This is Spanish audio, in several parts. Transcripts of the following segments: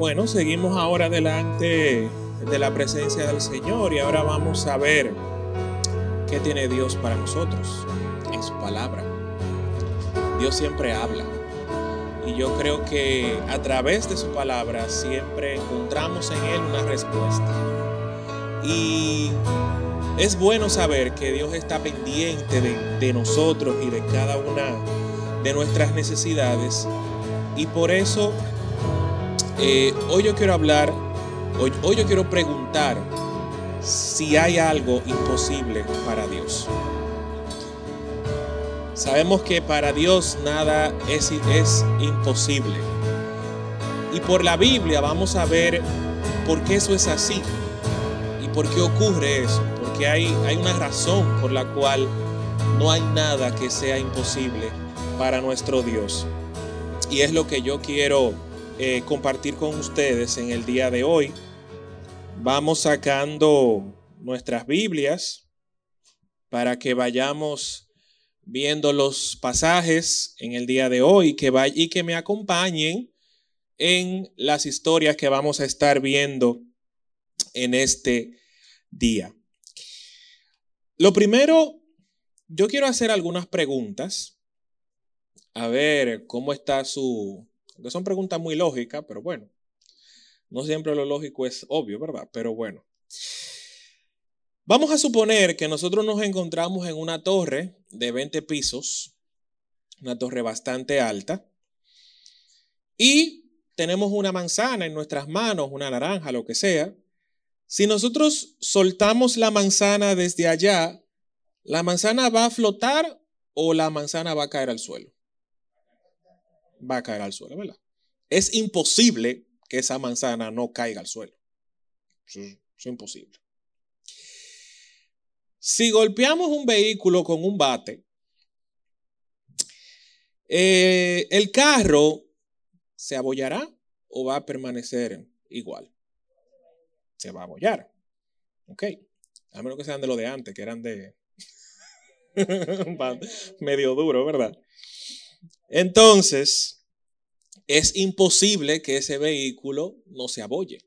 Bueno, seguimos ahora delante de la presencia del Señor y ahora vamos a ver qué tiene Dios para nosotros en su palabra. Dios siempre habla y yo creo que a través de su palabra siempre encontramos en Él una respuesta. Y es bueno saber que Dios está pendiente de, nosotros y de cada una de nuestras necesidades. Y por eso eh, hoy yo quiero hablar, hoy, yo quiero preguntar si hay algo imposible para Dios. Sabemos que para Dios nada es, es imposible. Y por la Biblia vamos a ver por qué eso es así y por qué ocurre eso. Porque hay, hay una razón por la cual no hay nada que sea imposible para nuestro Dios. Y es lo que yo quiero eh, compartir con ustedes en el día de hoy. Vamos sacando nuestras Biblias para que vayamos viendo los pasajes en el día de hoy que y que me acompañen en las historias que vamos a estar viendo en este día. Lo primero, yo quiero hacer algunas preguntas. A ver cómo está su... Que son preguntas muy lógicas, pero bueno. No siempre lo lógico es obvio, ¿verdad? Pero bueno. Vamos a suponer que nosotros nos encontramos en una torre de 20 pisos, una torre bastante alta, y tenemos una manzana en nuestras manos, una naranja, lo que sea. Si nosotros soltamos la manzana desde allá, ¿la manzana va a flotar o la manzana va a caer al suelo? Va a caer al suelo, ¿verdad? Es imposible que esa manzana no caiga al suelo. es imposible. Si golpeamos un vehículo con un bate, eh, el carro se abollará o va a permanecer igual. Se va a abollar. Ok. A menos que sean de lo de antes, que eran de medio duro, ¿verdad? Entonces, es imposible que ese vehículo no se abolle.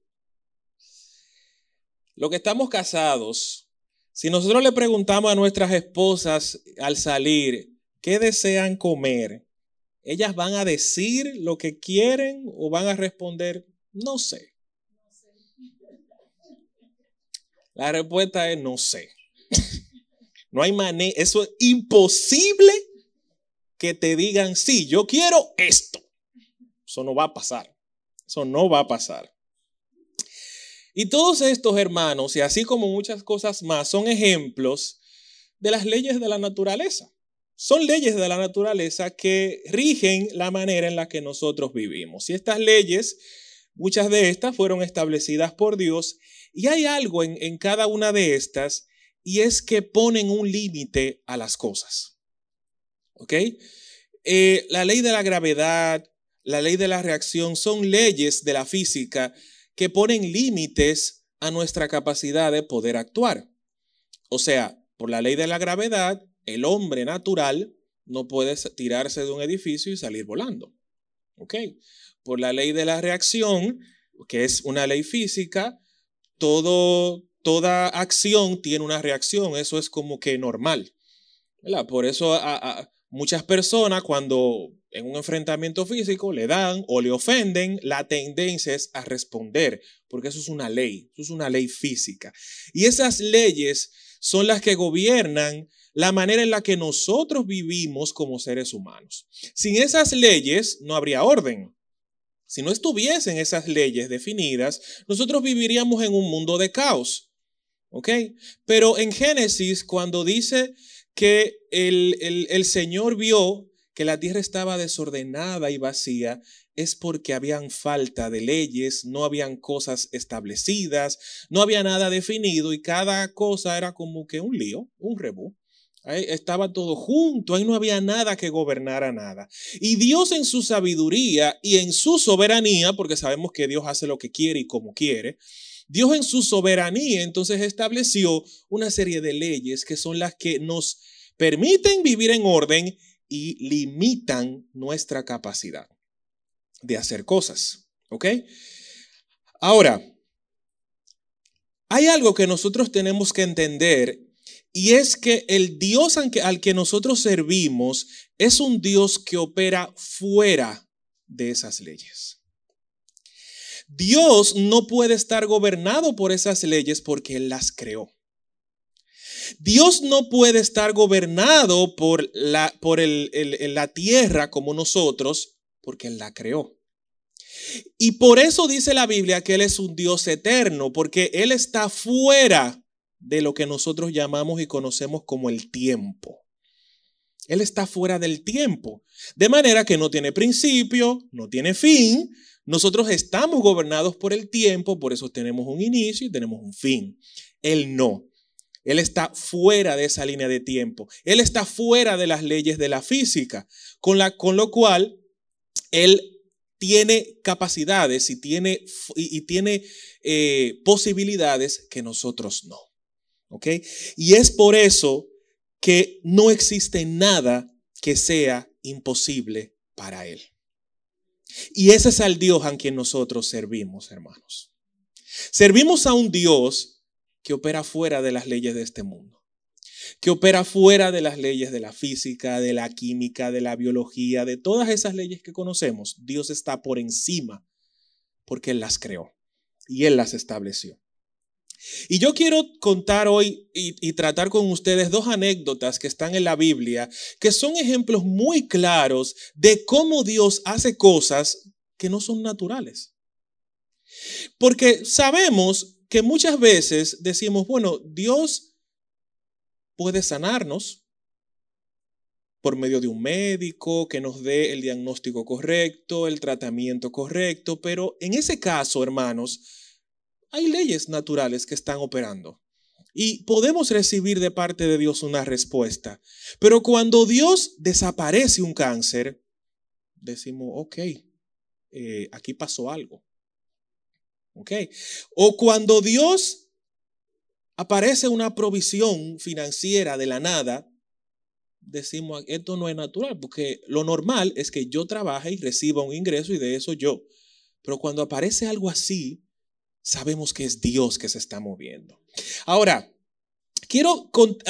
Lo que estamos casados si nosotros le preguntamos a nuestras esposas al salir qué desean comer, ellas van a decir lo que quieren o van a responder, no sé. La respuesta es no sé. No hay manera, eso es imposible que te digan, sí, yo quiero esto. Eso no va a pasar. Eso no va a pasar. Y todos estos hermanos, y así como muchas cosas más, son ejemplos de las leyes de la naturaleza. Son leyes de la naturaleza que rigen la manera en la que nosotros vivimos. Y estas leyes, muchas de estas fueron establecidas por Dios, y hay algo en, cada una de estas, y es que ponen un límite a las cosas. ¿Ok? Eh, la ley de la gravedad, la ley de la reacción son leyes de la física que ponen límites a nuestra capacidad de poder actuar. O sea, por la ley de la gravedad, el hombre natural no puede tirarse de un edificio y salir volando. ¿Ok? Por la ley de la reacción, que es una ley física, todo, toda acción tiene una reacción, eso es como que normal. Por eso a, muchas personas cuando en un enfrentamiento físico le dan o le ofenden, la tendencia es a responder, porque eso es una ley, eso es una ley física. Y esas leyes son las que gobiernan la manera en la que nosotros vivimos como seres humanos. Sin esas leyes no habría orden. Si no estuviesen esas leyes definidas, nosotros viviríamos en un mundo de caos. ¿Ok? Pero en Génesis, cuando dice que el, el, Señor vio que la tierra estaba desordenada y vacía es porque habían falta de leyes, no habían cosas establecidas, no había nada definido y cada cosa era como que un lío, un rebú. Ahí estaba todo junto, ahí no había nada que gobernara nada. Y Dios en su sabiduría y en su soberanía, porque sabemos que Dios hace lo que quiere y como quiere, Dios en su soberanía entonces estableció una serie de leyes que son las que nos permiten vivir en orden y limitan nuestra capacidad de hacer cosas. ¿Ok? Ahora, hay algo que nosotros tenemos que entender y es que el Dios al que nosotros servimos es un Dios que opera fuera de esas leyes. Dios no puede estar gobernado por esas leyes porque Él las creó. Dios no puede estar gobernado por la, por la tierra como nosotros porque Él la creó. Y por eso dice la Biblia que Él es un Dios eterno, porque Él está fuera de lo que nosotros llamamos y conocemos como el tiempo. Él está fuera del tiempo, de manera que no tiene principio, no tiene fin. Nosotros estamos gobernados por el tiempo, por eso tenemos un inicio y tenemos un fin. Él no. Él está fuera de esa línea de tiempo. Él está fuera de las leyes de la física, con, la, con lo cual Él tiene capacidades y tiene, y, tiene eh, posibilidades que nosotros no. Y es por eso que no existe nada que sea imposible para Él. Y ese es el Dios a quien nosotros servimos, hermanos. Servimos a un Dios que opera fuera de las leyes de este mundo que opera fuera de las leyes de la física, de la química, de la biología, de todas esas leyes que conocemos. Dios está por encima porque Él las creó y Él las estableció. Y yo quiero contar hoy y, tratar con ustedes dos anécdotas que están en la Biblia, que son ejemplos muy claros de cómo Dios hace cosas que no son naturales. Porque sabemos que muchas veces decimos, bueno, Dios puede sanarnos por medio de un médico que nos dé el diagnóstico correcto, el tratamiento correcto, pero en ese caso, hermanos, hay leyes naturales que están operando. Y podemos recibir de parte de Dios una respuesta. Pero cuando Dios desaparece un cáncer, decimos, ok, eh, aquí pasó algo. Ok. O cuando Dios aparece una provisión financiera de la nada, decimos, esto no es natural, porque lo normal es que yo trabaje y reciba un ingreso y de eso yo. Pero cuando aparece algo así, sabemos que es Dios que se está moviendo. Ahora, quiero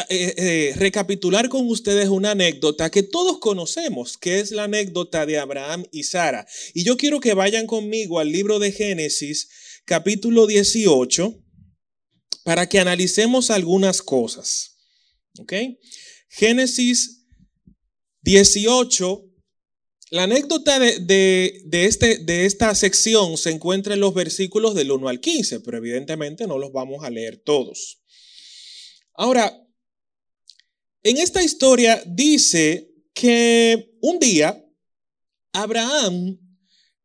eh, eh, recapitular con ustedes una anécdota que todos conocemos, que es la anécdota de Abraham y Sara. Y yo quiero que vayan conmigo al libro de Génesis, capítulo 18 para que analicemos algunas cosas. ¿Ok? Génesis 18. La anécdota de, este, de esta sección se encuentra en los versículos del 1 al 15, pero evidentemente no los vamos a leer todos. Ahora, en esta historia dice que un día Abraham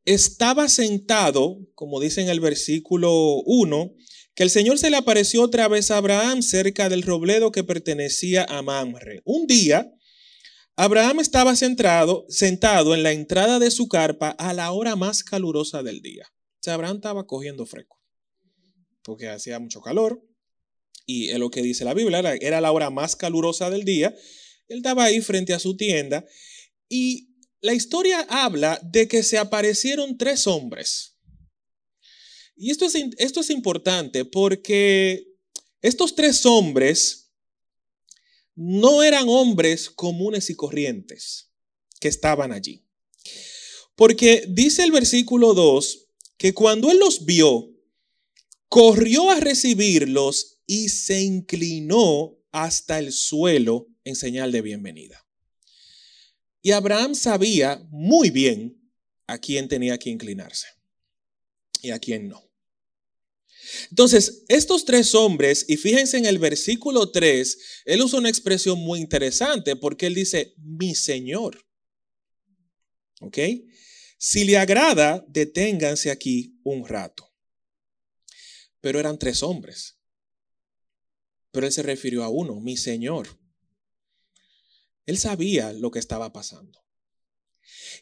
estaba sentado, como dice en el versículo 1, que el Señor se le apareció otra vez a Abraham cerca del robledo que pertenecía a Mamre. Un día, Abraham estaba sentado, sentado en la entrada de su carpa a la hora más calurosa del día. O sea, Abraham estaba cogiendo fresco, porque hacía mucho calor, y es lo que dice la Biblia, era, era la hora más calurosa del día. Él estaba ahí frente a su tienda, y la historia habla de que se aparecieron tres hombres y esto es, esto es importante porque estos tres hombres no eran hombres comunes y corrientes que estaban allí. Porque dice el versículo 2 que cuando él los vio, corrió a recibirlos y se inclinó hasta el suelo en señal de bienvenida. Y Abraham sabía muy bien a quién tenía que inclinarse y a quién no. Entonces, estos tres hombres, y fíjense en el versículo 3, él usa una expresión muy interesante porque él dice, mi Señor. ¿Ok? Si le agrada, deténganse aquí un rato. Pero eran tres hombres. Pero él se refirió a uno, mi Señor. Él sabía lo que estaba pasando.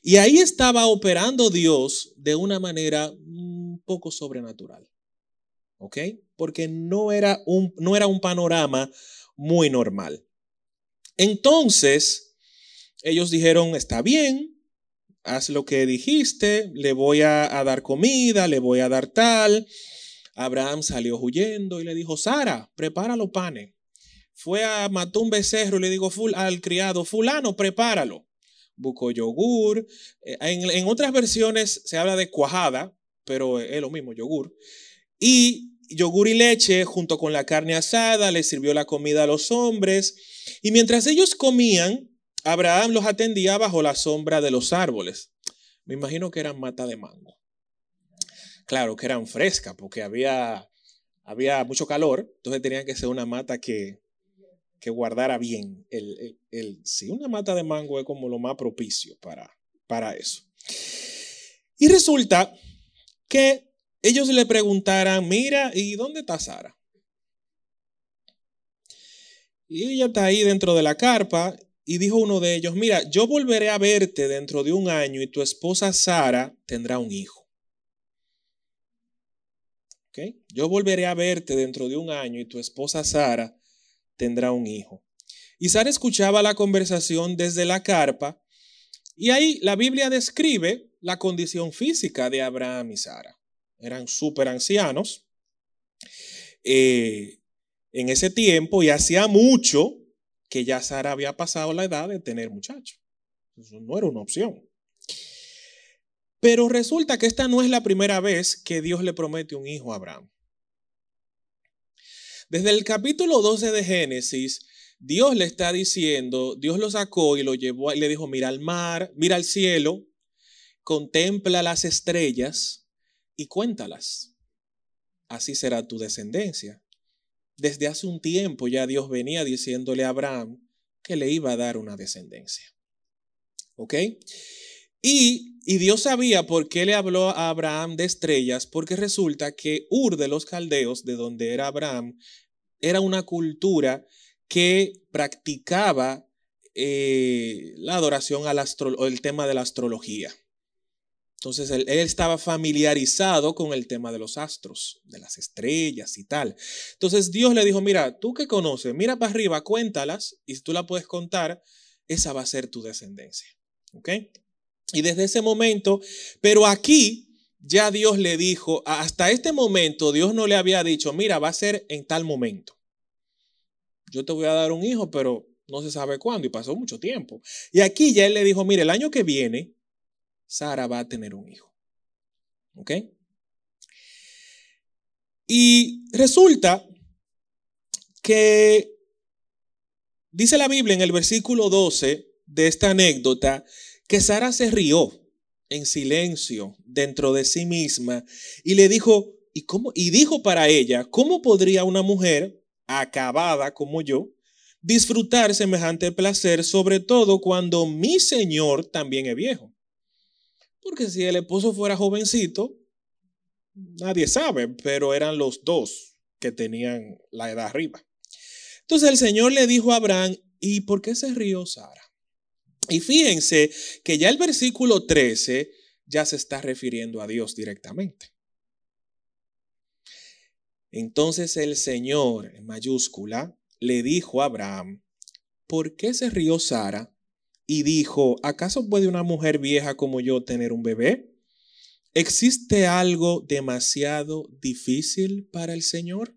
Y ahí estaba operando Dios de una manera un poco sobrenatural. ¿Ok? Porque no era un, no era un panorama muy normal. Entonces, ellos dijeron, está bien, haz lo que dijiste, le voy a, dar comida, le voy a dar tal. Abraham salió huyendo y le dijo, Sara, prepara los panes. Fue a matar un becerro y le dijo al criado, fulano, prepáralo. Buscó yogur. Eh, en, en otras versiones se habla de cuajada, pero es lo mismo, yogur. Y yogur y leche junto con la carne asada, le sirvió la comida a los hombres. Y mientras ellos comían, Abraham los atendía bajo la sombra de los árboles. Me imagino que eran mata de mango. Claro que eran frescas porque había, había mucho calor, entonces tenían que ser una mata que, que guardara bien. El, el, sí, una mata de mango es como lo más propicio para, para eso. Y resulta que ellos le preguntaran, mira, ¿y dónde está Sara? Y ella está ahí dentro de la carpa y dijo uno de ellos, mira, yo volveré a verte dentro de un año y tu esposa Sara tendrá un hijo. Yo volveré a verte dentro de un año y tu esposa Sara tendrá un hijo. Y Sara escuchaba la conversación desde la carpa y ahí la Biblia describe la condición física de Abraham y Sara. Eran súper ancianos eh, en ese tiempo y hacía mucho que ya Sara había pasado la edad de tener muchachos. Eso no era una opción. Pero resulta que esta no es la primera vez que Dios le promete un hijo a Abraham. Desde el capítulo 12 de Génesis, Dios le está diciendo, Dios lo sacó y lo llevó y le dijo, mira al mar, mira al cielo, contempla las estrellas y cuéntalas. Así será tu descendencia. Desde hace un tiempo ya Dios venía diciéndole a Abraham que le iba a dar una descendencia. ¿Ok? Y, Dios sabía por qué le habló a Abraham de estrellas, porque resulta que Ur de los Caldeos, de donde era Abraham, era una cultura que practicaba eh, la adoración al astro, el tema de la astrología. Entonces él, estaba familiarizado con el tema de los astros, de las estrellas y tal. Entonces Dios le dijo, mira, tú que conoces, mira para arriba, cuéntalas y si tú la puedes contar, esa va a ser tu descendencia. ¿Ok? Y desde ese momento, pero aquí ya Dios le dijo, hasta este momento Dios no le había dicho, mira, va a ser en tal momento. Yo te voy a dar un hijo, pero no se sabe cuándo y pasó mucho tiempo. Y aquí ya él le dijo, mire, el año que viene, Sara va a tener un hijo. ¿Ok? Y resulta que dice la Biblia en el versículo 12 de esta anécdota que Sara se rió en silencio dentro de sí misma y le dijo, ¿y cómo? Y dijo para ella, ¿cómo podría una mujer acabada como yo disfrutar semejante placer, sobre todo cuando mi señor también es viejo? Porque si el esposo fuera jovencito, nadie sabe, pero eran los dos que tenían la edad arriba. Entonces el Señor le dijo a Abraham, ¿y por qué se rió Sara? Y fíjense que ya el versículo 13 ya se está refiriendo a Dios directamente. Entonces el Señor, en mayúscula, le dijo a Abraham, ¿por qué se rió Sara? Y dijo, ¿acaso puede una mujer vieja como yo tener un bebé? ¿Existe algo demasiado difícil para el Señor?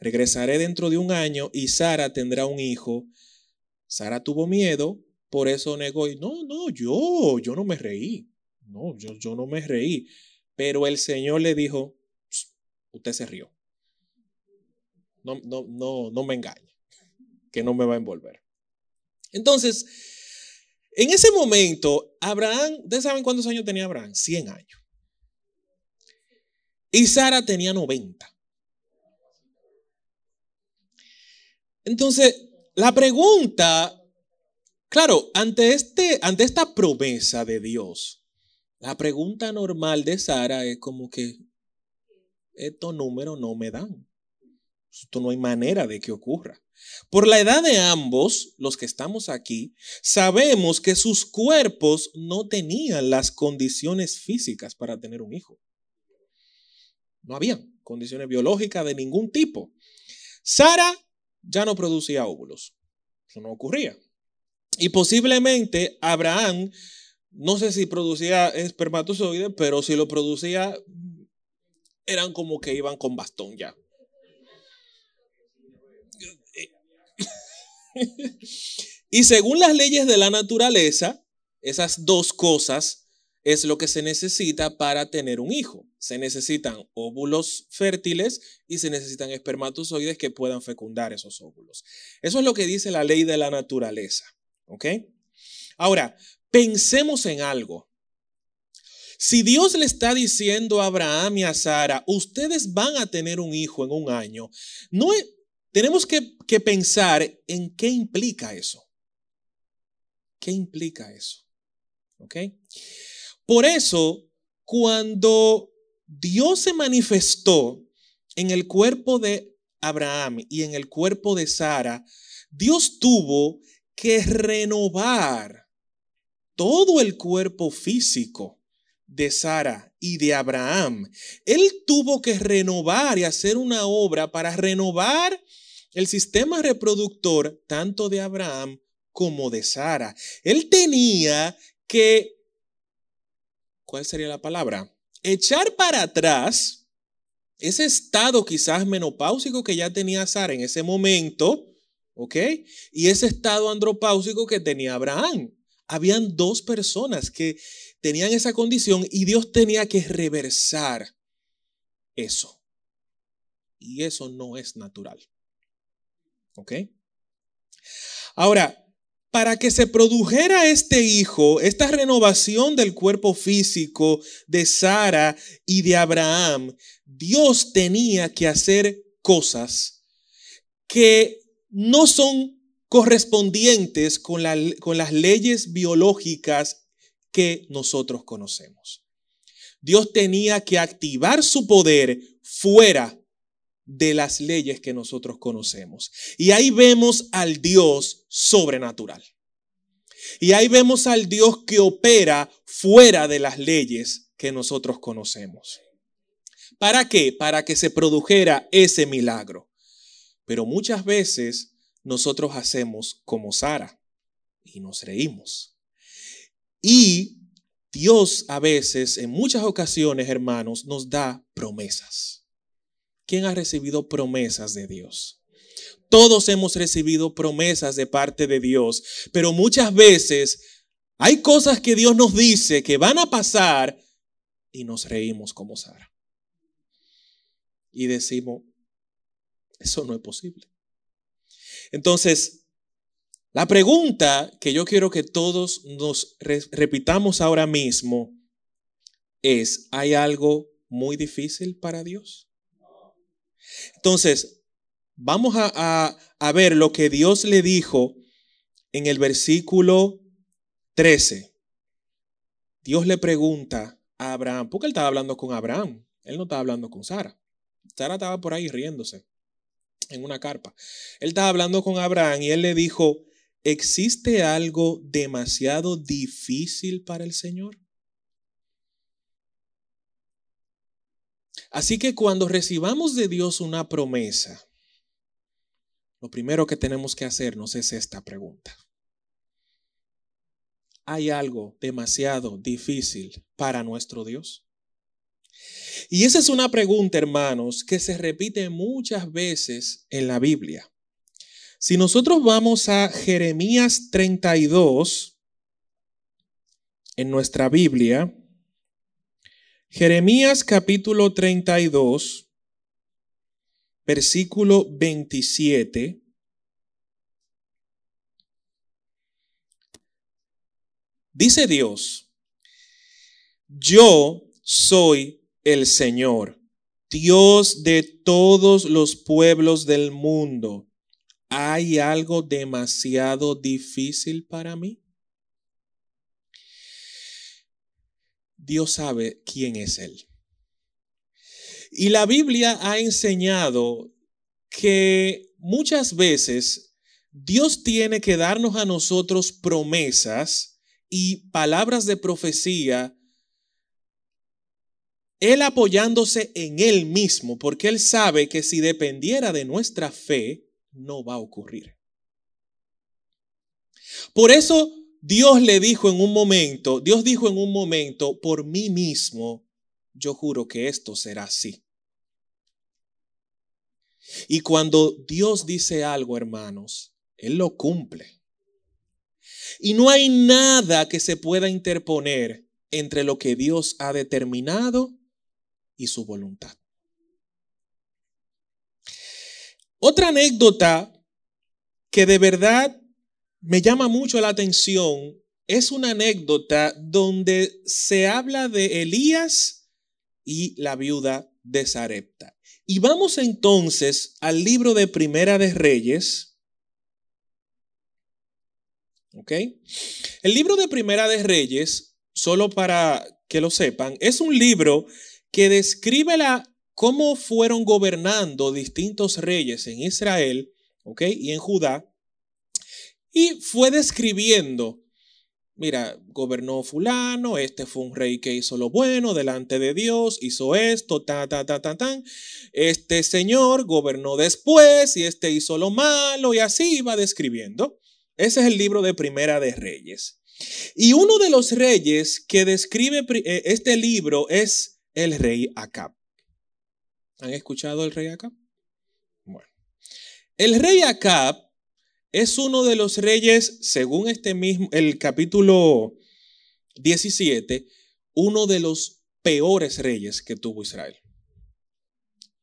Regresaré dentro de un año y Sara tendrá un hijo Sara tuvo miedo, por eso negó. Y no, no, yo, yo no me reí. No, yo, yo no me reí. Pero el Señor le dijo, usted se rió. No, no, no, no me engañe, que no me va a envolver. Entonces, en ese momento, Abraham, ¿ustedes saben cuántos años tenía Abraham? 100 años. Y Sara tenía 90. Entonces, la pregunta, claro, ante, este, ante esta promesa de Dios, la pregunta normal de Sara es como que estos números no me dan. Esto no hay manera de que ocurra. Por la edad de ambos, los que estamos aquí, sabemos que sus cuerpos no tenían las condiciones físicas para tener un hijo. No habían condiciones biológicas de ningún tipo. Sara ya no producía óvulos. Eso no ocurría. Y posiblemente Abraham no sé si producía espermatozoides, pero si lo producía, eran como que iban con bastón ya. y según las leyes de la naturaleza, esas dos cosas es lo que se necesita para tener un hijo. Se necesitan óvulos fértiles y se necesitan espermatozoides que puedan fecundar esos óvulos. Eso es lo que dice la ley de la naturaleza. ¿Ok? Ahora, pensemos en algo. Si Dios le está diciendo a Abraham y a Sara, ustedes van a tener un hijo en un año, no tenemos que, pensar en qué implica eso. ¿Qué implica eso? ¿Ok? Por eso, cuando Dios se manifestó en el cuerpo de Abraham y en el cuerpo de Sara, Dios tuvo que renovar todo el cuerpo físico de Sara y de Abraham. Él tuvo que renovar y hacer una obra para renovar el sistema reproductor tanto de Abraham como de Sara. Él tenía que ¿cuál sería la palabra? Echar para atrás ese estado quizás menopáusico que ya tenía Sara en ese momento, ¿ok? Y ese estado andropáusico que tenía Abraham. Habían dos personas que tenían esa condición y Dios tenía que reversar eso. Y eso no es natural. ¿Ok? Ahora, para que se produjera este hijo, esta renovación del cuerpo físico de Sara y de Abraham, Dios tenía que hacer cosas que no son correspondientes con, con las leyes biológicas que nosotros conocemos. Dios tenía que activar su poder fuera de las leyes que nosotros conocemos. Y ahí vemos al Dios sobrenatural. Y ahí vemos al Dios que opera fuera de las leyes que nosotros conocemos. ¿Para qué? Para que se produjera ese milagro. Pero muchas veces nosotros hacemos como Sara y nos reímos. Y Dios a veces, en muchas ocasiones, hermanos, nos da promesas. ¿Quién ha recibido promesas de Dios? Todos hemos recibido promesas de parte de Dios, pero muchas veces hay cosas que Dios nos dice que van a pasar y nos reímos como Sara. Y decimos, eso no es posible. Entonces, la pregunta que yo quiero que todos nos repitamos ahora mismo es, ¿hay algo muy difícil para Dios? Entonces, vamos a, ver lo que Dios le dijo en el versículo 13. Dios le pregunta a Abraham, porque él estaba hablando con Abraham, él no estaba hablando con Sara. Sara estaba por ahí riéndose en una carpa. Él estaba hablando con Abraham y él le dijo, ¿existe algo demasiado difícil para el Señor? Así que cuando recibamos de Dios una promesa, lo primero que tenemos que hacernos es esta pregunta. ¿Hay algo demasiado difícil para nuestro Dios? Y esa es una pregunta, hermanos, que se repite muchas veces en la Biblia. Si nosotros vamos a Jeremías 32, en nuestra Biblia, Jeremías capítulo 32, versículo 27. Dice Dios, yo soy el Señor, Dios de todos los pueblos del mundo. ¿Hay algo demasiado difícil para mí? Dios sabe quién es Él. Y la Biblia ha enseñado que muchas veces Dios tiene que darnos a nosotros promesas y palabras de profecía, Él apoyándose en Él mismo, porque Él sabe que si dependiera de nuestra fe, no va a ocurrir. Por eso Dios le dijo en un momento, Dios dijo en un momento, por mí mismo, yo juro que esto será así. Y cuando Dios dice algo, hermanos, Él lo cumple. Y no hay nada que se pueda interponer entre lo que Dios ha determinado y su voluntad. Otra anécdota que de verdad me llama mucho la atención es una anécdota donde se habla de Elías y la viuda de Sarepta. Y vamos entonces al libro de Primera de Reyes. ¿Ok? El libro de Primera de Reyes, solo para que lo sepan, es un libro que describe la, cómo fueron gobernando distintos reyes en Israel, ¿ok? Y en Judá. Y fue describiendo mira, gobernó fulano, este fue un rey que hizo lo bueno delante de Dios, hizo esto, ta, ta, ta, ta, ta. Este señor gobernó después y este hizo lo malo y así iba describiendo. Ese es el libro de Primera de Reyes. Y uno de los reyes que describe eh, este libro es el rey Acab. ¿Han escuchado el rey Acab? Bueno, el rey Acab es uno de los reyes, según este mismo, el capítulo 17, uno de los peores reyes que tuvo Israel.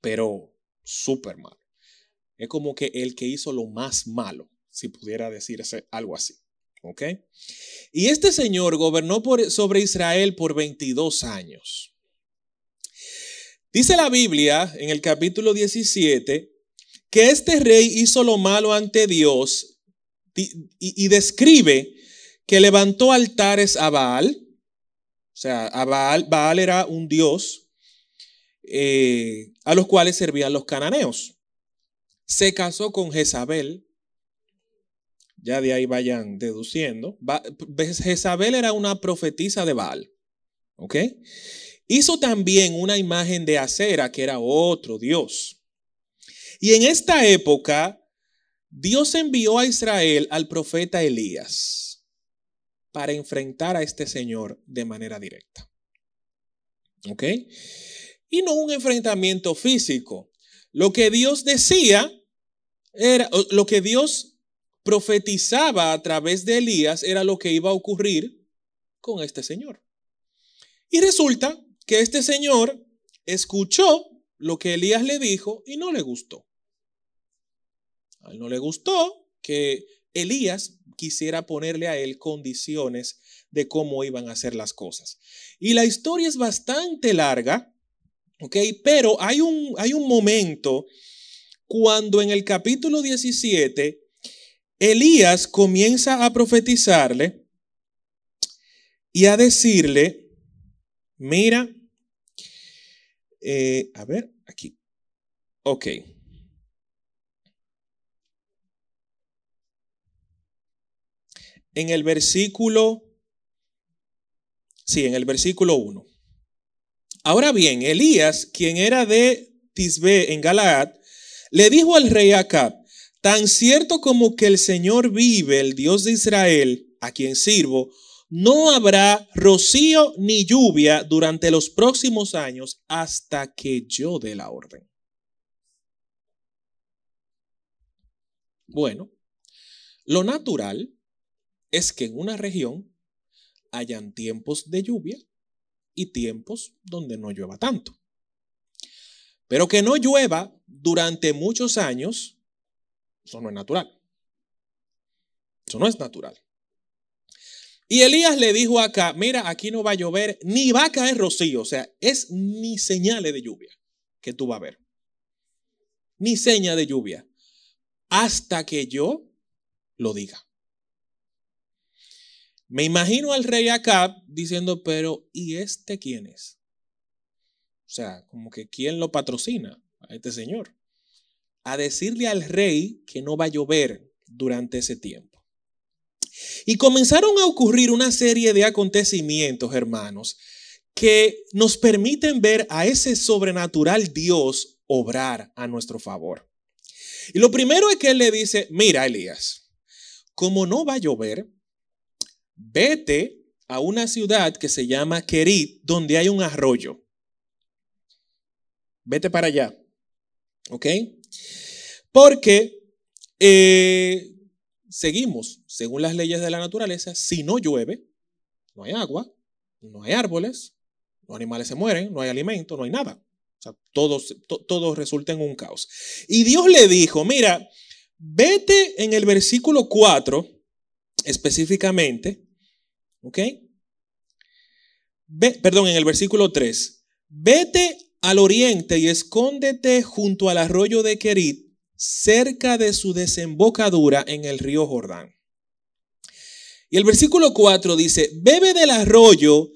Pero súper malo. Es como que el que hizo lo más malo, si pudiera decirse algo así. ¿Ok? Y este señor gobernó sobre Israel por 22 años. Dice la Biblia en el capítulo 17 que este rey hizo lo malo ante Dios y, describe que levantó altares a Baal, o sea, Baal era un dios eh, a los cuales servían los cananeos. Se casó con Jezabel, ya de ahí vayan deduciendo. Jezabel era una profetisa de Baal, ¿ok? Hizo también una imagen de acera, que era otro dios. Y en esta época, Dios envió a Israel al profeta Elías para enfrentar a este señor de manera directa. ¿Ok? Y no un enfrentamiento físico. Lo que Dios decía era, lo que Dios profetizaba a través de Elías era lo que iba a ocurrir con este señor. Y resulta que este señor escuchó lo que Elías le dijo y no le gustó. A él no le gustó que Elías quisiera ponerle a él condiciones de cómo iban a hacer las cosas. Y la historia es bastante larga, ¿ok? Pero hay un, hay un momento cuando en el capítulo 17 Elías comienza a profetizarle y a decirle, mira, eh, a ver, aquí, ok. En el versículo, sí, en el versículo 1. Ahora bien, Elías, quien era de Tisbe en Galaad, le dijo al rey Acab, tan cierto como que el Señor vive, el Dios de Israel, a quien sirvo, no habrá rocío ni lluvia durante los próximos años hasta que yo dé la orden. Bueno, lo natural es que en una región hayan tiempos de lluvia y tiempos donde no llueva tanto. Pero que no llueva durante muchos años, eso no es natural. Eso no es natural. Y Elías le dijo acá, mira, aquí no va a llover, ni va a caer rocío, o sea, es ni señales de lluvia que tú vas a ver. Ni seña de lluvia, hasta que yo lo diga. Me imagino al rey Acab diciendo, pero ¿y este quién es? O sea, como que ¿quién lo patrocina a este señor? A decirle al rey que no va a llover durante ese tiempo. Y comenzaron a ocurrir una serie de acontecimientos, hermanos, que nos permiten ver a ese sobrenatural Dios obrar a nuestro favor. Y lo primero es que él le dice, mira, Elías, como no va a llover, vete a una ciudad que se llama Kerit, donde hay un arroyo. Vete para allá. ¿Ok? Porque eh, seguimos, según las leyes de la naturaleza, si no llueve, no hay agua, no hay árboles, los animales se mueren, no hay alimento, no hay nada. O sea, todo, todo resulta en un caos. Y Dios le dijo, mira, vete en el versículo 4 específicamente, ¿ok? perdón, en el versículo 3, vete al oriente y escóndete junto al arroyo de Kerit, cerca de su desembocadura en el río Jordán. Y el versículo 4 dice, bebe del arroyo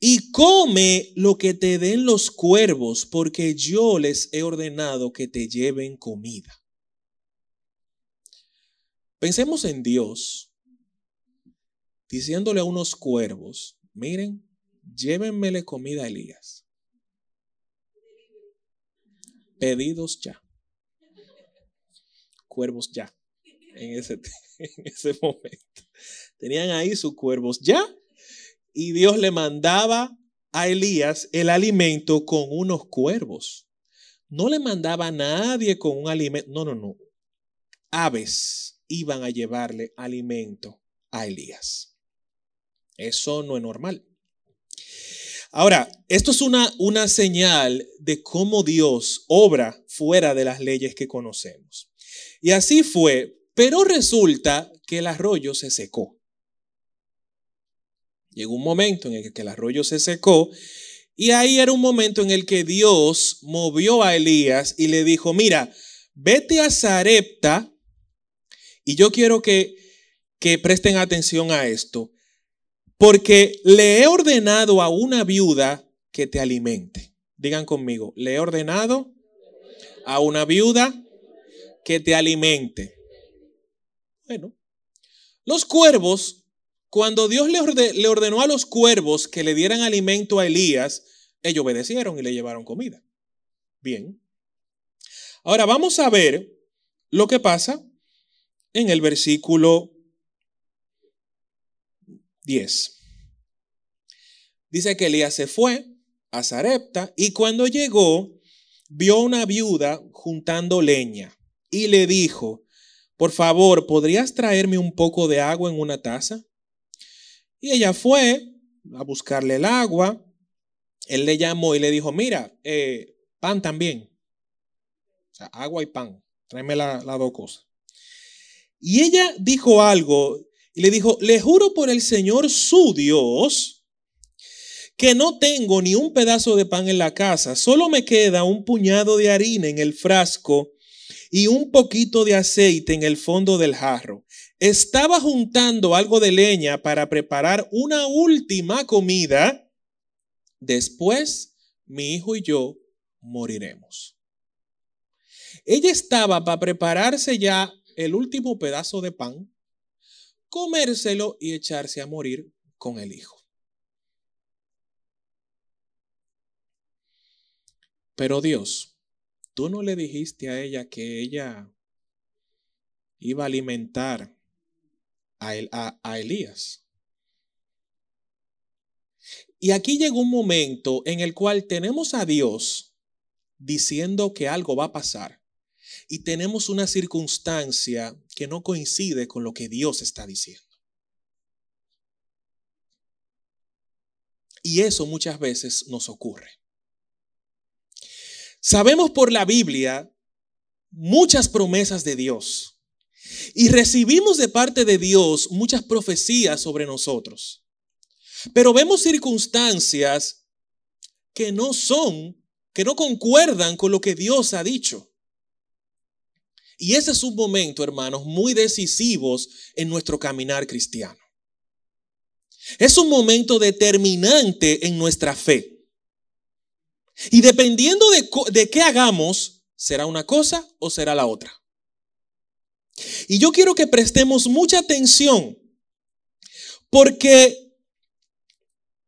y come lo que te den los cuervos, porque yo les he ordenado que te lleven comida. Pensemos en Dios diciéndole a unos cuervos, miren, llévenmele comida a Elías. Pedidos ya. Cuervos ya. En ese, en ese momento. Tenían ahí sus cuervos ya. Y Dios le mandaba a Elías el alimento con unos cuervos. No le mandaba a nadie con un alimento. No, no, no. Aves iban a llevarle alimento a Elías. Eso no es normal. Ahora, esto es una, una señal de cómo Dios obra fuera de las leyes que conocemos. Y así fue, pero resulta que el arroyo se secó. Llegó un momento en el que el arroyo se secó y ahí era un momento en el que Dios movió a Elías y le dijo, mira, vete a Zarepta y yo quiero que, que presten atención a esto. Porque le he ordenado a una viuda que te alimente. Digan conmigo, le he ordenado a una viuda que te alimente. Bueno, los cuervos, cuando Dios le, ordenó a los cuervos que le dieran alimento a Elías, ellos obedecieron y le llevaron comida. Bien. Ahora vamos a ver lo que pasa en el versículo 10. Dice que Elías se fue a Zarepta y cuando llegó vio una viuda juntando leña y le dijo, por favor, ¿podrías traerme un poco de agua en una taza? Y ella fue a buscarle el agua. Él le llamó y le dijo, mira, eh, pan también. O sea, agua y pan. Tráeme las dos cosas. Y ella dijo algo y le dijo, le juro por el Señor su Dios que no tengo ni un pedazo de pan en la casa, solo me queda un puñado de harina en el frasco y un poquito de aceite en el fondo del jarro. Estaba juntando algo de leña para preparar una última comida. Después, mi hijo y yo moriremos. Ella estaba para prepararse ya el último pedazo de pan comérselo y echarse a morir con el hijo. Pero Dios, tú no le dijiste a ella que ella iba a alimentar a, Elías. Y aquí llegó un momento en el cual tenemos a Dios diciendo que algo va a pasar y tenemos una circunstancia que no coincide con lo que Dios está diciendo. Y eso muchas veces nos ocurre. Sabemos por la Biblia muchas promesas de Dios y recibimos de parte de Dios muchas profecías sobre nosotros. Pero vemos circunstancias que no son, que no concuerdan con lo que Dios ha dicho. Y ese es un momento, hermanos, muy decisivos en nuestro caminar cristiano. Es un momento determinante en nuestra fe. Y dependiendo de, de, qué hagamos, será una cosa o será la otra. Y yo quiero que prestemos mucha atención, porque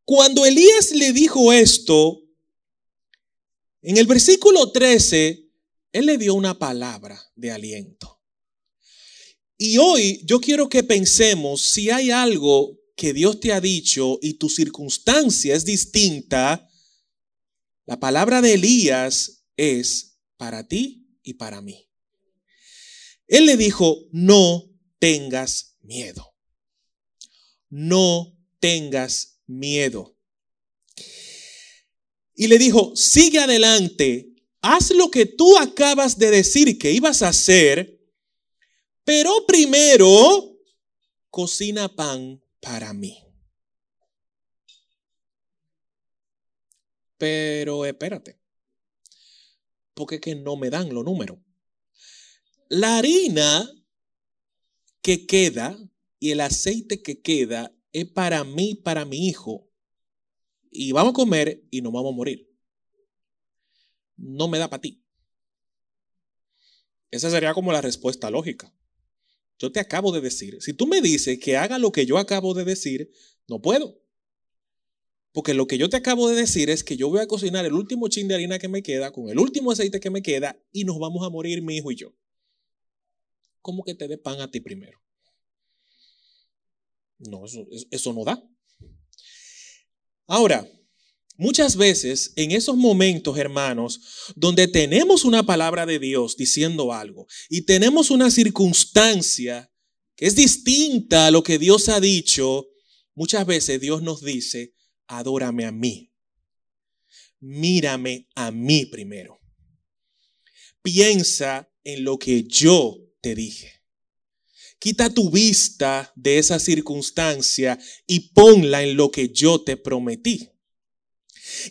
cuando Elías le dijo esto, en el versículo 13, él le dio una palabra de aliento. Y hoy yo quiero que pensemos si hay algo que Dios te ha dicho y tu circunstancia es distinta, la palabra de Elías es para ti y para mí. Él le dijo, no tengas miedo. No tengas miedo. Y le dijo, sigue adelante, haz lo que tú acabas de decir que ibas a hacer, pero primero cocina pan para mí. Pero espérate, porque que no me dan los números. La harina que queda y el aceite que queda es para mí, para mi hijo. Y vamos a comer y nos vamos a morir. No me da para ti. Esa sería como la respuesta lógica. Yo te acabo de decir, si tú me dices que haga lo que yo acabo de decir, no puedo. Porque lo que yo te acabo de decir es que yo voy a cocinar el último chin de harina que me queda con el último aceite que me queda y nos vamos a morir mi hijo y yo. ¿Cómo que te dé pan a ti primero? No, eso, eso no da. Ahora, muchas veces en esos momentos, hermanos, donde tenemos una palabra de Dios diciendo algo y tenemos una circunstancia que es distinta a lo que Dios ha dicho, muchas veces Dios nos dice, adórame a mí. Mírame a mí primero. Piensa en lo que yo te dije. Quita tu vista de esa circunstancia y ponla en lo que yo te prometí.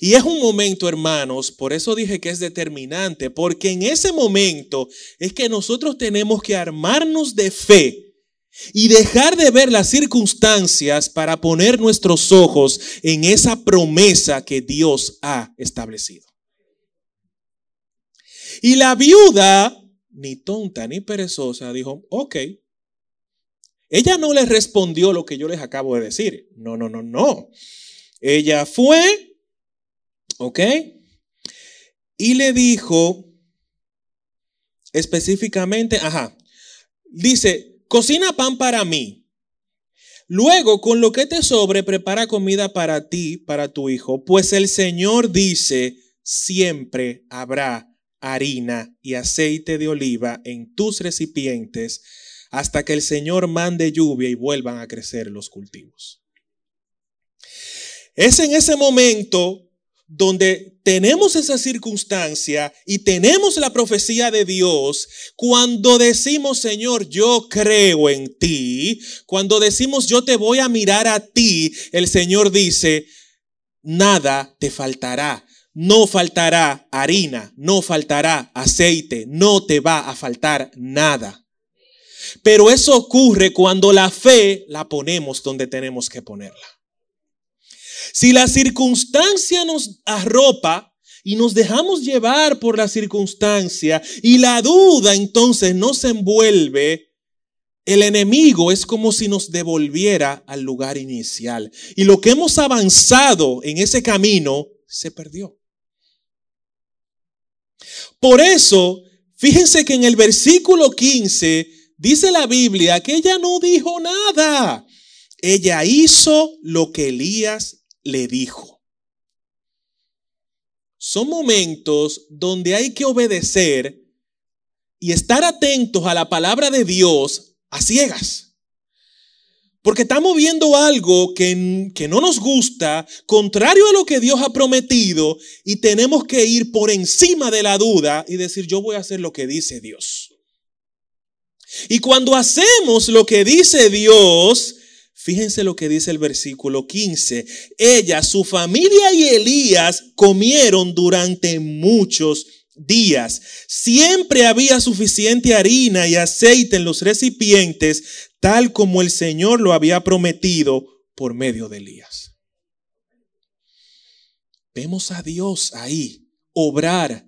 Y es un momento, hermanos, por eso dije que es determinante, porque en ese momento es que nosotros tenemos que armarnos de fe y dejar de ver las circunstancias para poner nuestros ojos en esa promesa que Dios ha establecido. Y la viuda, ni tonta ni perezosa, dijo, ok. Ella no le respondió lo que yo les acabo de decir. No, no, no, no. Ella fue, ok, y le dijo específicamente, ajá, dice, cocina pan para mí. Luego, con lo que te sobre, prepara comida para ti, para tu hijo, pues el Señor dice, siempre habrá harina y aceite de oliva en tus recipientes hasta que el Señor mande lluvia y vuelvan a crecer los cultivos. Es en ese momento donde tenemos esa circunstancia y tenemos la profecía de Dios, cuando decimos, Señor, yo creo en ti, cuando decimos, yo te voy a mirar a ti, el Señor dice, nada te faltará. No faltará harina, no faltará aceite, no te va a faltar nada. Pero eso ocurre cuando la fe la ponemos donde tenemos que ponerla. Si la circunstancia nos arropa y nos dejamos llevar por la circunstancia y la duda entonces nos envuelve, el enemigo es como si nos devolviera al lugar inicial. Y lo que hemos avanzado en ese camino se perdió. Por eso, fíjense que en el versículo 15 dice la Biblia que ella no dijo nada. Ella hizo lo que Elías le dijo. Son momentos donde hay que obedecer y estar atentos a la palabra de Dios a ciegas. Porque estamos viendo algo que, que, no nos gusta, contrario a lo que Dios ha prometido, y tenemos que ir por encima de la duda y decir, yo voy a hacer lo que dice Dios. Y cuando hacemos lo que dice Dios, Fíjense lo que dice el versículo 15. Ella, su familia y Elías comieron durante muchos días. Siempre había suficiente harina y aceite en los recipientes, tal como el Señor lo había prometido por medio de Elías. Vemos a Dios ahí obrar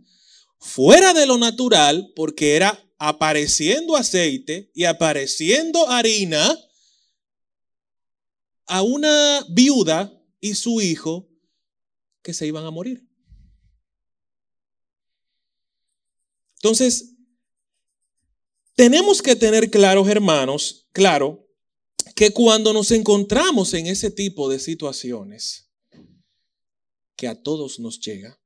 fuera de lo natural porque era apareciendo aceite y apareciendo harina a una viuda y su hijo que se iban a morir. Entonces, tenemos que tener claros, hermanos, claro, que cuando nos encontramos en ese tipo de situaciones, que a todos nos llega,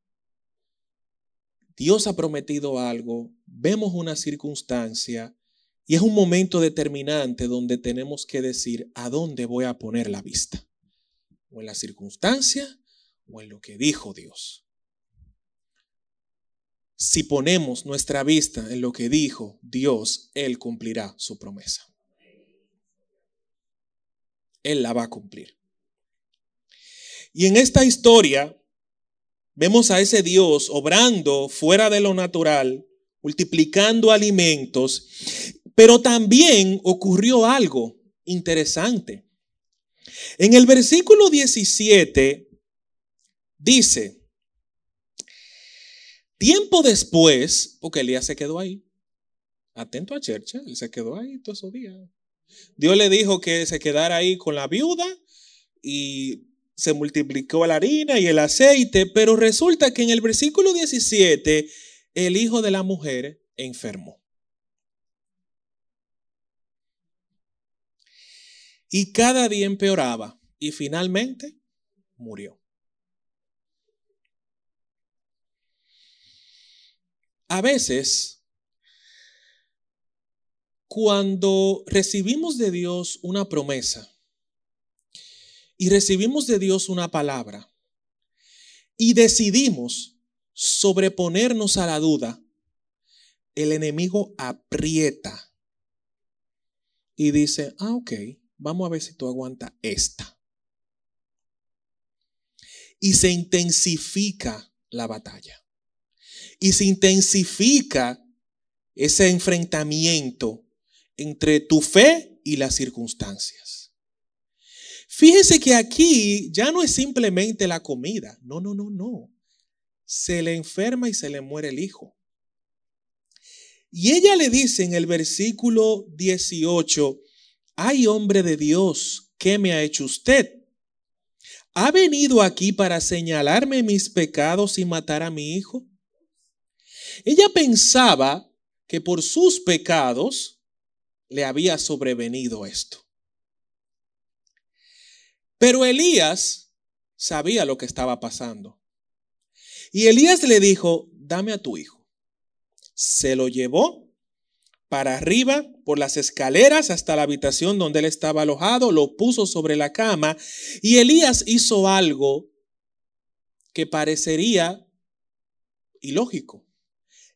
Dios ha prometido algo, vemos una circunstancia y es un momento determinante donde tenemos que decir a dónde voy a poner la vista, o en la circunstancia o en lo que dijo Dios. Si ponemos nuestra vista en lo que dijo Dios, Él cumplirá su promesa. Él la va a cumplir. Y en esta historia vemos a ese Dios obrando fuera de lo natural, multiplicando alimentos, pero también ocurrió algo interesante. En el versículo 17 dice, tiempo después, porque Elías se quedó ahí, atento a Chercha, él se quedó ahí todos esos días. Dios le dijo que se quedara ahí con la viuda y se multiplicó la harina y el aceite, pero resulta que en el versículo 17 el hijo de la mujer enfermó. Y cada día empeoraba y finalmente murió. A veces, cuando recibimos de Dios una promesa, y recibimos de Dios una palabra y decidimos sobreponernos a la duda, el enemigo aprieta y dice, ah, ok, vamos a ver si tú aguantas esta. Y se intensifica la batalla. Y se intensifica ese enfrentamiento entre tu fe y las circunstancias. Fíjese que aquí ya no es simplemente la comida. No, no, no, no. Se le enferma y se le muere el hijo. Y ella le dice en el versículo 18, ay hombre de Dios, ¿qué me ha hecho usted? ¿Ha venido aquí para señalarme mis pecados y matar a mi hijo? Ella pensaba que por sus pecados le había sobrevenido esto. Pero Elías sabía lo que estaba pasando. Y Elías le dijo, dame a tu hijo. Se lo llevó para arriba por las escaleras hasta la habitación donde él estaba alojado, lo puso sobre la cama y Elías hizo algo que parecería ilógico.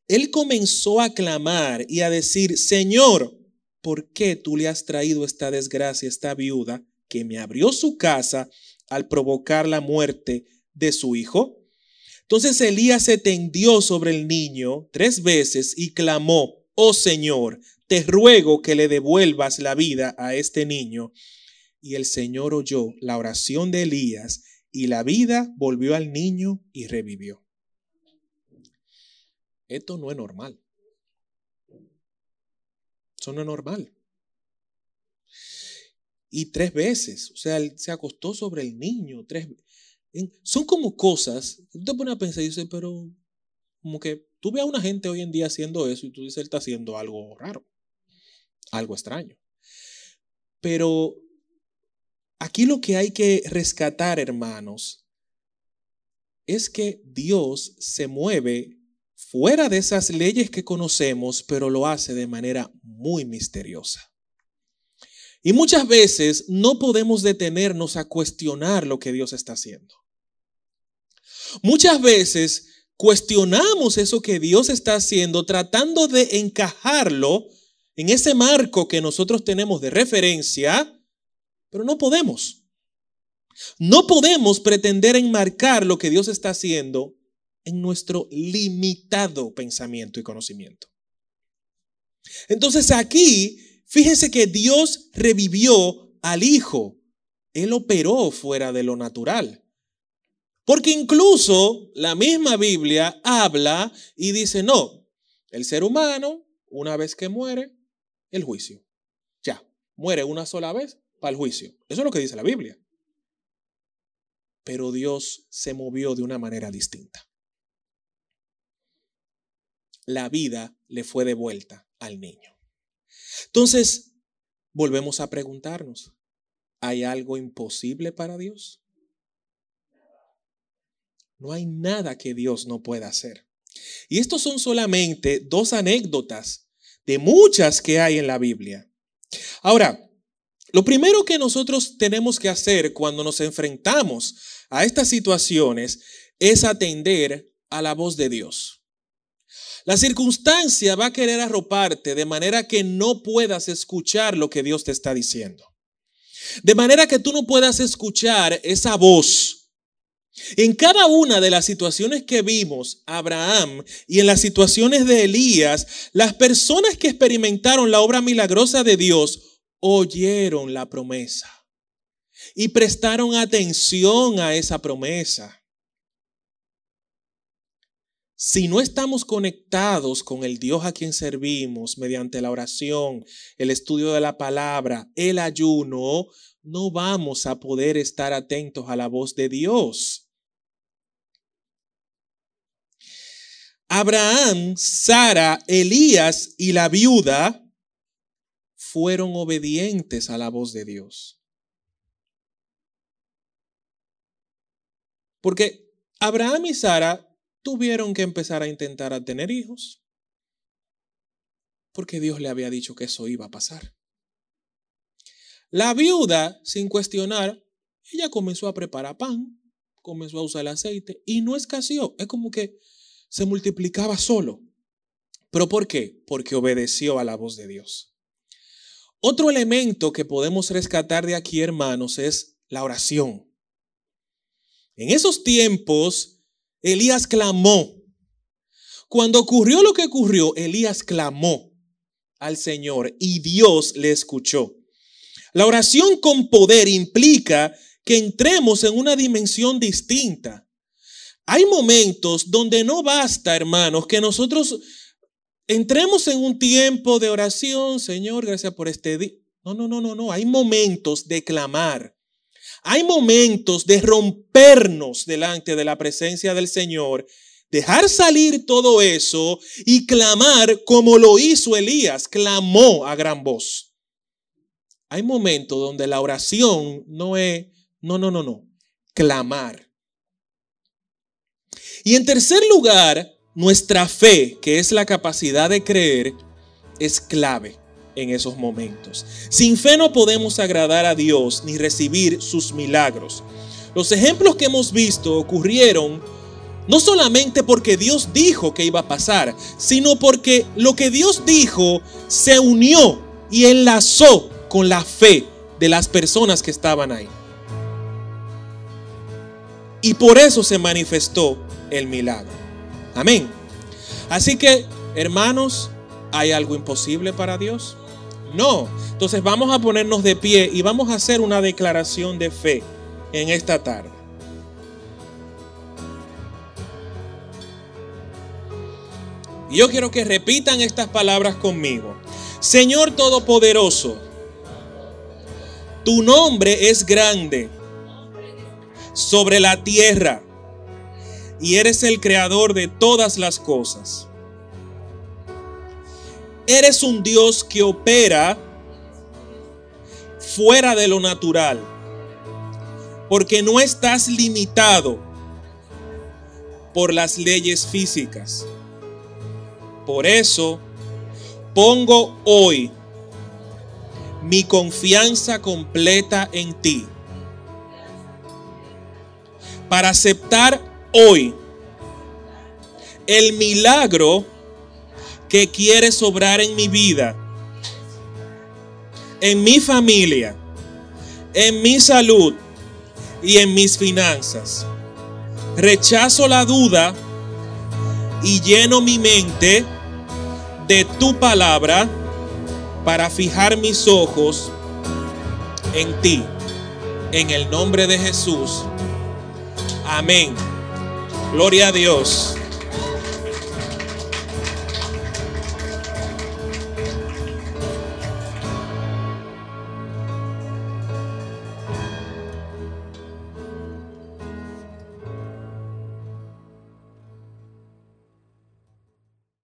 Él comenzó a clamar y a decir, Señor, ¿por qué tú le has traído esta desgracia, esta viuda? que me abrió su casa al provocar la muerte de su hijo? Entonces Elías se tendió sobre el niño tres veces y clamó, oh Señor, te ruego que le devuelvas la vida a este niño. Y el Señor oyó la oración de Elías y la vida volvió al niño y revivió. Esto no es normal. Eso no es normal y tres veces. O sea, se acostó sobre el niño tres Son como cosas, tú te pones a pensar y dices, pero como que tú ves a una gente hoy en día haciendo eso y tú dices, él está haciendo algo raro, algo extraño. Pero aquí lo que hay que rescatar, hermanos, es que Dios se mueve fuera de esas leyes que conocemos, pero lo hace de manera muy misteriosa. Y muchas veces no podemos detenernos a cuestionar lo que Dios está haciendo. Muchas veces cuestionamos eso que Dios está haciendo tratando de encajarlo en ese marco que nosotros tenemos de referencia, pero no podemos. No podemos pretender enmarcar lo que Dios está haciendo en nuestro limitado pensamiento y conocimiento. Entonces aquí Fíjense que Dios revivió al Hijo. Él operó fuera de lo natural. Porque incluso la misma Biblia habla y dice, no, el ser humano, una vez que muere, el juicio. Ya, muere una sola vez para el juicio. Eso es lo que dice la Biblia. Pero Dios se movió de una manera distinta. La vida le fue devuelta al niño. Entonces, volvemos a preguntarnos, ¿hay algo imposible para Dios? No hay nada que Dios no pueda hacer. Y estos son solamente dos anécdotas de muchas que hay en la Biblia. Ahora, lo primero que nosotros tenemos que hacer cuando nos enfrentamos a estas situaciones es atender a la voz de Dios. La circunstancia va a querer arroparte de manera que no puedas escuchar lo que Dios te está diciendo. De manera que tú no puedas escuchar esa voz. En cada una de las situaciones que vimos, Abraham, y en las situaciones de Elías, las personas que experimentaron la obra milagrosa de Dios oyeron la promesa y prestaron atención a esa promesa. Si no estamos conectados con el Dios a quien servimos mediante la oración, el estudio de la palabra, el ayuno, no vamos a poder estar atentos a la voz de Dios. Abraham, Sara, Elías y la viuda fueron obedientes a la voz de Dios. Porque Abraham y Sara tuvieron que empezar a intentar a tener hijos. Porque Dios le había dicho que eso iba a pasar. La viuda, sin cuestionar, ella comenzó a preparar pan, comenzó a usar el aceite y no escaseó. Es como que se multiplicaba solo. ¿Pero por qué? Porque obedeció a la voz de Dios. Otro elemento que podemos rescatar de aquí, hermanos, es la oración. En esos tiempos, Elías clamó. Cuando ocurrió lo que ocurrió, Elías clamó al Señor y Dios le escuchó. La oración con poder implica que entremos en una dimensión distinta. Hay momentos donde no basta, hermanos, que nosotros entremos en un tiempo de oración, Señor, gracias por este día. No, no, no, no, no. Hay momentos de clamar. Hay momentos de rompernos delante de la presencia del Señor, dejar salir todo eso y clamar como lo hizo Elías, clamó a gran voz. Hay momentos donde la oración no es, no, no, no, no, clamar. Y en tercer lugar, nuestra fe, que es la capacidad de creer, es clave en esos momentos. Sin fe no podemos agradar a Dios ni recibir sus milagros. Los ejemplos que hemos visto ocurrieron no solamente porque Dios dijo que iba a pasar, sino porque lo que Dios dijo se unió y enlazó con la fe de las personas que estaban ahí. Y por eso se manifestó el milagro. Amén. Así que, hermanos, ¿hay algo imposible para Dios? No. Entonces vamos a ponernos de pie y vamos a hacer una declaración de fe en esta tarde. Y yo quiero que repitan estas palabras conmigo. Señor Todopoderoso, tu nombre es grande sobre la tierra y eres el creador de todas las cosas. Eres un Dios que opera fuera de lo natural. Porque no estás limitado por las leyes físicas. Por eso pongo hoy mi confianza completa en ti. Para aceptar hoy el milagro que quiere sobrar en mi vida, en mi familia, en mi salud y en mis finanzas. Rechazo la duda y lleno mi mente de tu palabra para fijar mis ojos en ti. En el nombre de Jesús. Amén. Gloria a Dios.